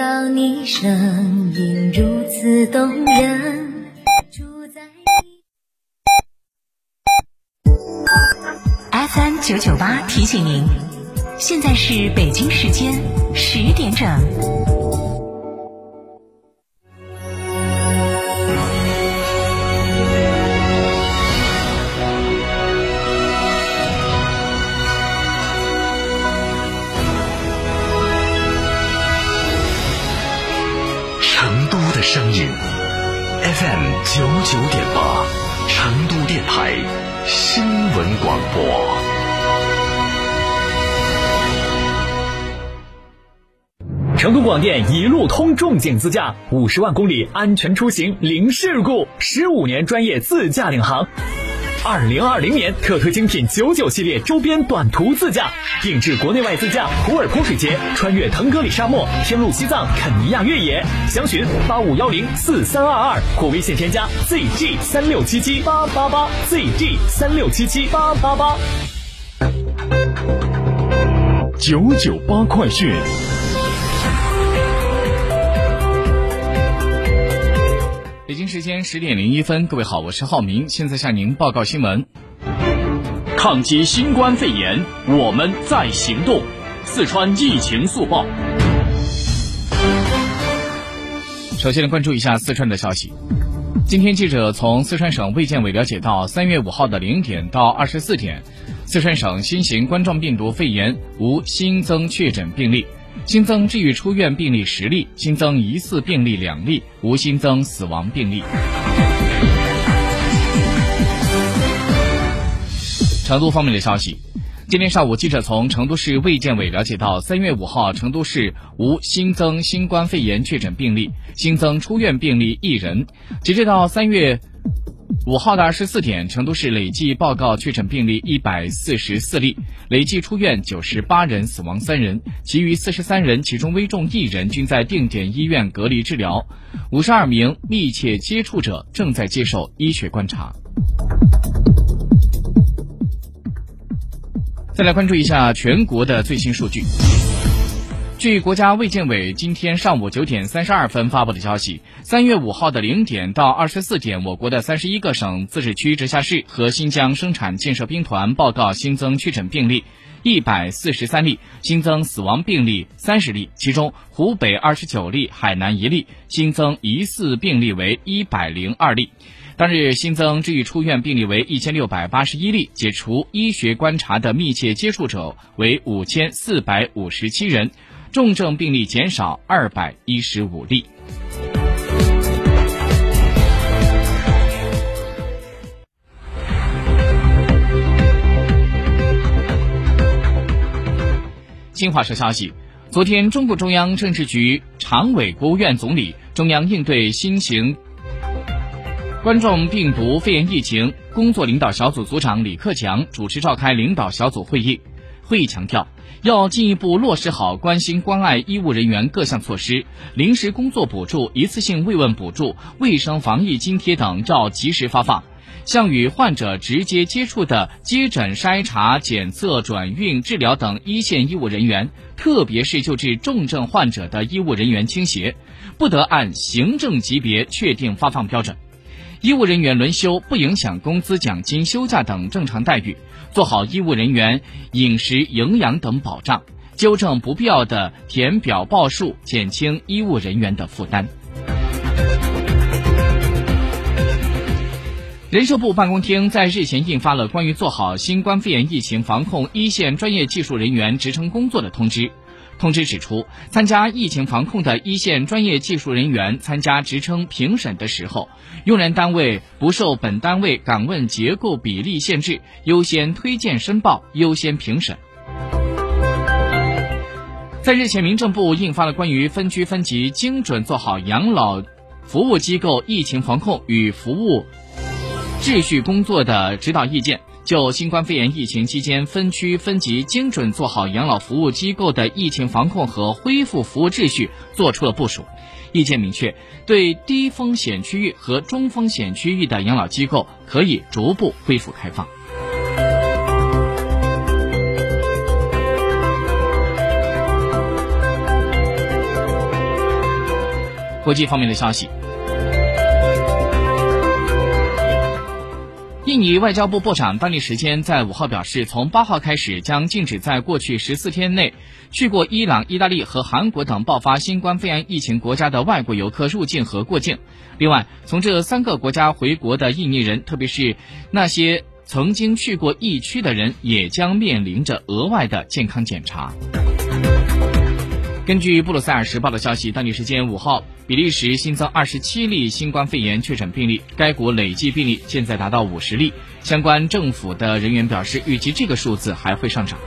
到你声音如此动人。住在你 FM 九九八提醒您，现在是北京时间十点整。，FM 九九点八，成都电台新闻广播。成都广电一路通重景自驾，五十万公里安全出行零事故，十五年专业自驾领航。二零二零年特推精品九九系列周边短途自驾，定制国内外自驾普洱泼水节，穿越腾格里沙漠，天路西藏、肯尼亚越野。详询八五幺零四三二二或微信添加 ZG 三六七七八八八 ZG 三六七七八八八。九九八快讯。北京时间十点零一分，各位好，我是浩明，现在向您报告新闻。抗击新冠肺炎，我们在行动。四川疫情速报。首先来关注一下四川的消息。今天记者从四川省卫健委了解到，三月五号的零点到二十四点，四川省新型冠状病毒肺炎无新增确诊病例。新增治愈出院病例十例，新增疑似病例两例，无新增死亡病例。成都方面的消息，今天上午，记者从成都市卫健委了解到，三月五号，成都市无新增新冠肺炎确诊病例，新增出院病例一人。截止到三月五号的二十四点，成都市累计报告确诊病例一百四十四例，累计出院九十八人，死亡三人，其余四十三人，其中危重一人均在定点医院隔离治疗，五十二名密切接触者正在接受医学观察。再来关注一下全国的最新数据。据国家卫健委今天上午九点三十二分发布的消息，三月五号的零点到二十四点，我国的三十一个省、自治区、直辖市和新疆生产建设兵团报告新增确诊病例一百四十三例，新增死亡病例三十例，其中湖北二十九例，海南一例，新增疑似病例为一百零二例。当日新增治愈出院病例为一千六百八十一例，解除医学观察的密切接触者为五千四百五十七人，重症病例减少二百一十五例。新华社消息，昨天，中共中央政治局常委、国务院总理、中央应对新型冠状病毒肺炎疫情工作领导小组组长李克强主持召开领导小组会议。会议强调，要进一步落实好关心关爱医务人员各项措施，临时工作补助、一次性慰问补助、卫生防疫津贴等要及时发放。向与患者直接接触的接诊、筛查、检测、转运、治疗等一线医务人员，特别是救治重症患者的医务人员倾斜，不得按行政级别确定发放标准。医务人员轮休不影响工资、奖金、休假等正常待遇，做好医务人员饮食、营养等保障，纠正不必要的填表报数，减轻医务人员的负担。人社部办公厅在日前印发了关于做好新冠肺炎疫情防控一线专业技术人员职称工作的通知。通知指出，参加疫情防控的一线专业技术人员参加职称评审的时候，用人单位不受本单位岗位结构比例限制，优先推荐申报，优先评审。在日前，民政部印发了关于分区分级精准做好养老服务机构疫情防控与服务秩序工作的指导意见，就新冠肺炎疫情期间分区分级精准做好养老服务机构的疫情防控和恢复服务秩序作出了部署。意见明确，对低风险区域和中风险区域的养老机构可以逐步恢复开放。国际方面的消息。印尼外交部部长当地时间在五号表示，从八号开始将禁止在过去十四天内去过伊朗、意大利和韩国等爆发新冠肺炎疫情国家的外国游客入境和过境。另外，从这三个国家回国的印尼人，特别是那些曾经去过疫区的人，也将面临着额外的健康检查。根据布鲁塞尔时报的消息，当地时间五号，比利时新增二十七例新冠肺炎确诊病例，该国累计病例现在达到五十例。相关政府的人员表示，预计这个数字还会上涨。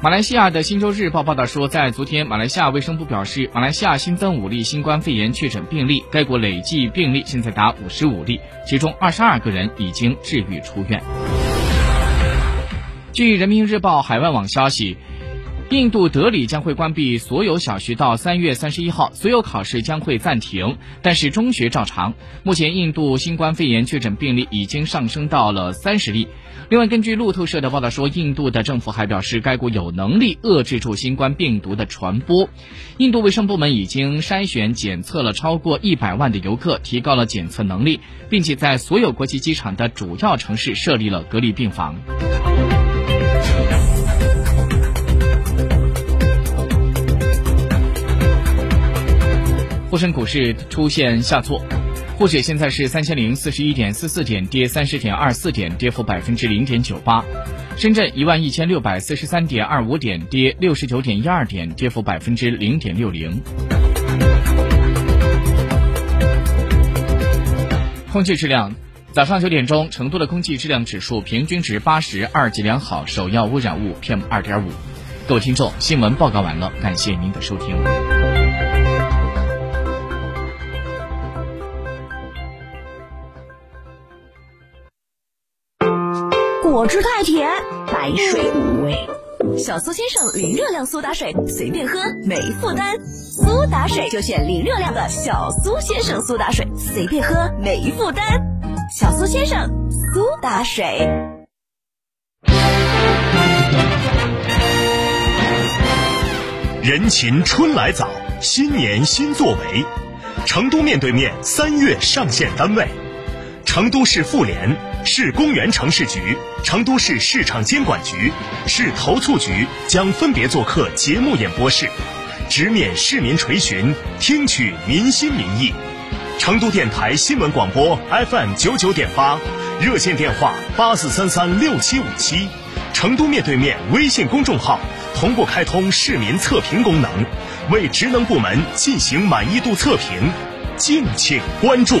马来西亚的《新洲日报》报道说，在昨天，马来西亚卫生部表示，马来西亚新增五例新冠肺炎确诊病例，该国累计病例现在达五十五例，其中二十二个人已经治愈出院。据人民日报海外网消息。印度德里将会关闭所有小学到三月三十一号，所有考试将会暂停，但是中学照常。目前，印度新冠肺炎确诊病例已经上升到了三十例。另外，根据路透社的报道说，印度的政府还表示，该国有能力遏制住新冠病毒的传播。印度卫生部门已经筛选检测了超过一百万的游客，提高了检测能力，并且在所有国际机场的主要城市设立了隔离病房。沪深股市出现下挫，沪指现在是三千零四十一点四四点，跌三十点二四点，跌幅百分之零点九八。深圳一万一千六百四十三点二五点，跌六十九点一二点，跌幅百分之零点六零。空气质量，早上九点钟，成都的空气质量指数平均值八十二级良好，首要污染物 PM 二点五。各位听众，新闻报告完了，感谢您的收听。果汁太甜，白水无味。小苏先生零热量苏打水，随便喝没负担。苏打水就选零热量的小苏先生苏打水，随便喝没负担。小苏先生苏打水。人勤春来早，新年新作为。成都面对面三月上线单位，成都市妇联。市公园城市局、成都市市场监管局、市投促局将分别做客节目演播室，直面市民垂询，听取民心民意。成都电台新闻广播 FM 九九点八，热线电话八四三三六七五七。成都面对面微信公众号同步开通市民测评功能，为职能部门进行满意度测评，敬请关注。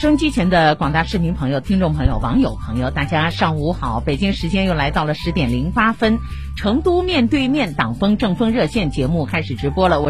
收音机前的广大市民朋友、听众朋友、网友朋友，大家上午好！北京时间又来到了十点零八分，成都面对面党风政风热线节目开始直播了。我。